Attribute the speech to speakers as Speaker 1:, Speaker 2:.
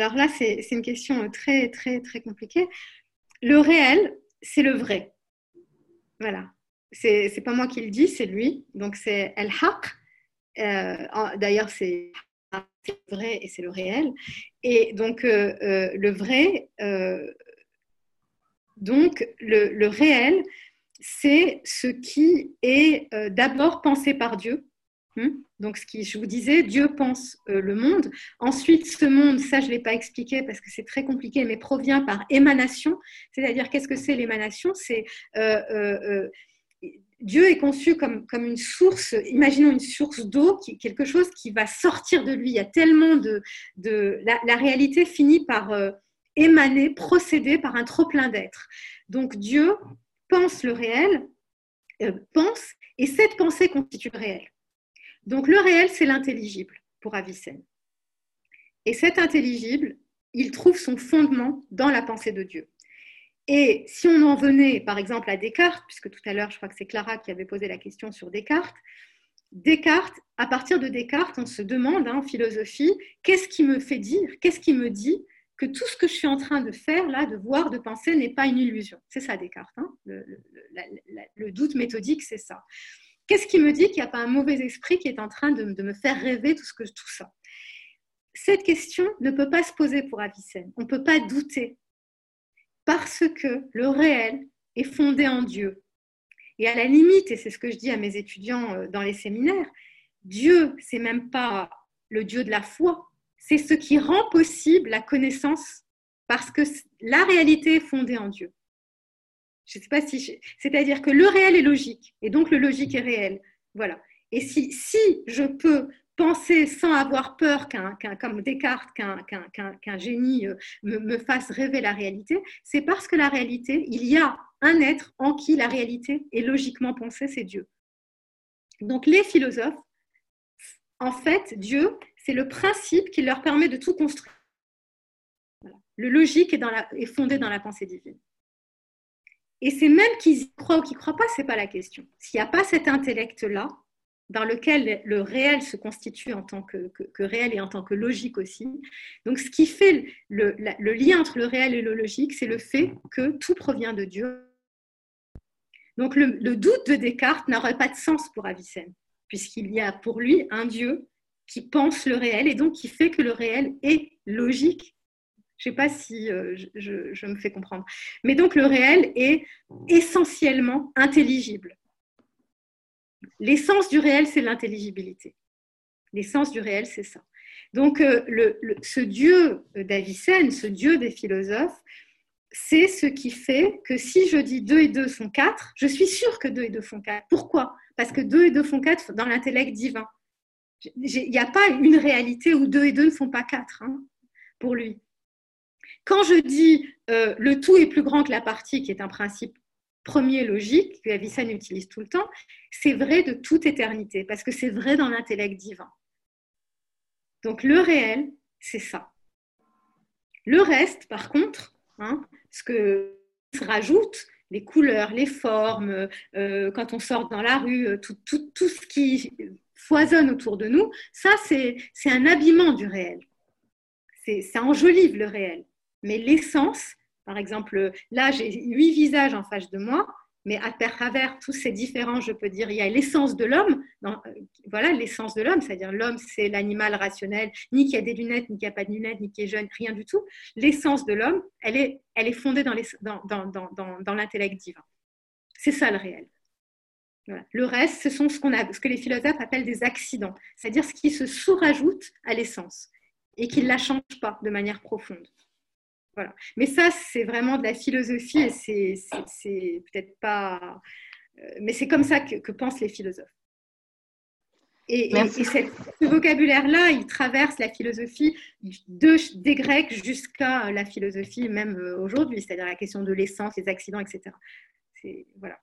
Speaker 1: Alors là, c'est une question très, très, très compliquée. Le réel, c'est le vrai. Voilà. C'est pas moi qui le dis, c'est lui. Donc c'est El Haq. Euh, d'ailleurs, c'est vrai et c'est le réel. Et donc, euh, euh, le vrai, donc le, le réel, c'est ce qui est d'abord pensé par Dieu. Hmm? Donc, ce qui, je vous disais, Dieu pense le monde. Ensuite, ce monde, ça, je ne l'ai pas expliqué parce que c'est très compliqué, mais provient par émanation. C'est-à-dire, qu'est-ce que c'est l'émanation? C'est Dieu est conçu comme, une source, imaginons une source d'eau, quelque chose qui va sortir de lui. Il y a tellement de... de la, réalité finit par euh, émaner, procéder par un trop-plein d'être. Donc Dieu pense le réel, euh, pense, et cette pensée constitue le réel. Donc le réel, c'est l'intelligible pour Avicenne. Et cet intelligible, il trouve son fondement dans la pensée de Dieu. Et si on en venait, par exemple, à Descartes, puisque tout à l'heure, je crois que c'est Clara qui avait posé la question sur Descartes, Descartes, à partir de Descartes, on se demande hein, en philosophie, qu'est-ce qui me fait dire, qu'est-ce qui me dit que tout ce que je suis en train de faire, là, de voir, de penser, n'est pas une illusion. C'est ça Descartes. Hein. le, doute méthodique, c'est ça. Qu'est-ce qui me dit qu'il n'y a pas un mauvais esprit qui est en train de, me faire rêver tout, ce que, tout ça? Cette question ne peut pas se poser pour Avicenne. On ne peut pas douter parce que le réel est fondé en Dieu. Et à la limite, et c'est ce que je dis à mes étudiants euh, dans les séminaires, Dieu, c'est même pas le Dieu de la foi, c'est ce qui rend possible la connaissance, parce que la réalité est fondée en Dieu. C'est-à-dire que le réel est logique, et donc le logique est réel. Voilà. Et si, je peux penser sans avoir peur qu'un, comme Descartes, qu'un, génie euh, me, fasse rêver la réalité, c'est parce que la réalité, il y a un être en qui la réalité est logiquement pensée, c'est Dieu. Donc les philosophes, en fait, Dieu, c'est le principe qui leur permet de tout construire. Le logique est fondé dans la pensée divine. Et c'est même qu'ils y croient ou qu'ils ne croient pas, ce n'est pas la question. S'il n'y a pas cet intellect-là, dans lequel le réel se constitue en tant que, réel et en tant que logique aussi. Donc ce qui fait le, lien entre le réel et le logique, c'est le fait que tout provient de Dieu. Donc le, doute de Descartes n'aurait pas de sens pour Avicenne, puisqu'il y a pour lui un Dieu qui pense le réel et donc qui fait que le réel est logique. Je ne sais pas si euh, je me fais comprendre. Mais donc le réel est essentiellement intelligible. L'essence du réel, c'est l'intelligibilité. L'essence du réel, c'est ça. Donc, euh, ce Dieu d'Avicenne, ce Dieu des philosophes, c'est ce qui fait que si je dis 2 et 2 font 4, je suis sûre que 2 et 2 font 4. Pourquoi? Parce que 2 et 2 font 4 dans l'intellect divin. Il n'y a pas une réalité où 2 et 2 ne font pas 4 hein, pour lui. Quand je dis euh, le tout est plus grand que la partie, qui est un principe premier logique que Avicenne utilise tout le temps, c'est vrai de toute éternité, parce que c'est vrai dans l'intellect divin. Donc le réel, c'est ça. Le reste, par contre, hein, ce que se rajoute, les couleurs, les formes, euh, quand on sort dans la rue, euh, tout, tout, tout, ce qui foisonne autour de nous, ça, c'est un habillement du réel. Ça enjolive le réel. Mais l'essence, par exemple, là, j'ai huit visages en face de moi, mais à travers tous ces différents, je peux dire, il y a l'essence de l'homme. Euh, voilà, l'essence de l'homme, c'est-à-dire l'homme, c'est l'animal rationnel, ni qui a des lunettes, ni qui a pas de lunettes, ni qui est jeune, rien du tout. L'essence de l'homme, elle est, fondée dans, l'intellect divin. C'est ça le réel. Le reste, ce sont ce, ce que les philosophes appellent des accidents, c'est-à-dire ce qui se sous-rajoute à l'essence et qui ne la change pas de manière profonde. Mais ça, c'est vraiment de la philosophie et c'est peut-être pas. Euh, mais c'est comme ça que, pensent les philosophes. Et, ce vocabulaire-là, il traverse la philosophie de, des Grecs jusqu'à la philosophie même euh, aujourd'hui, c'est-à-dire la question de l'essence, les accidents, etc. Voilà.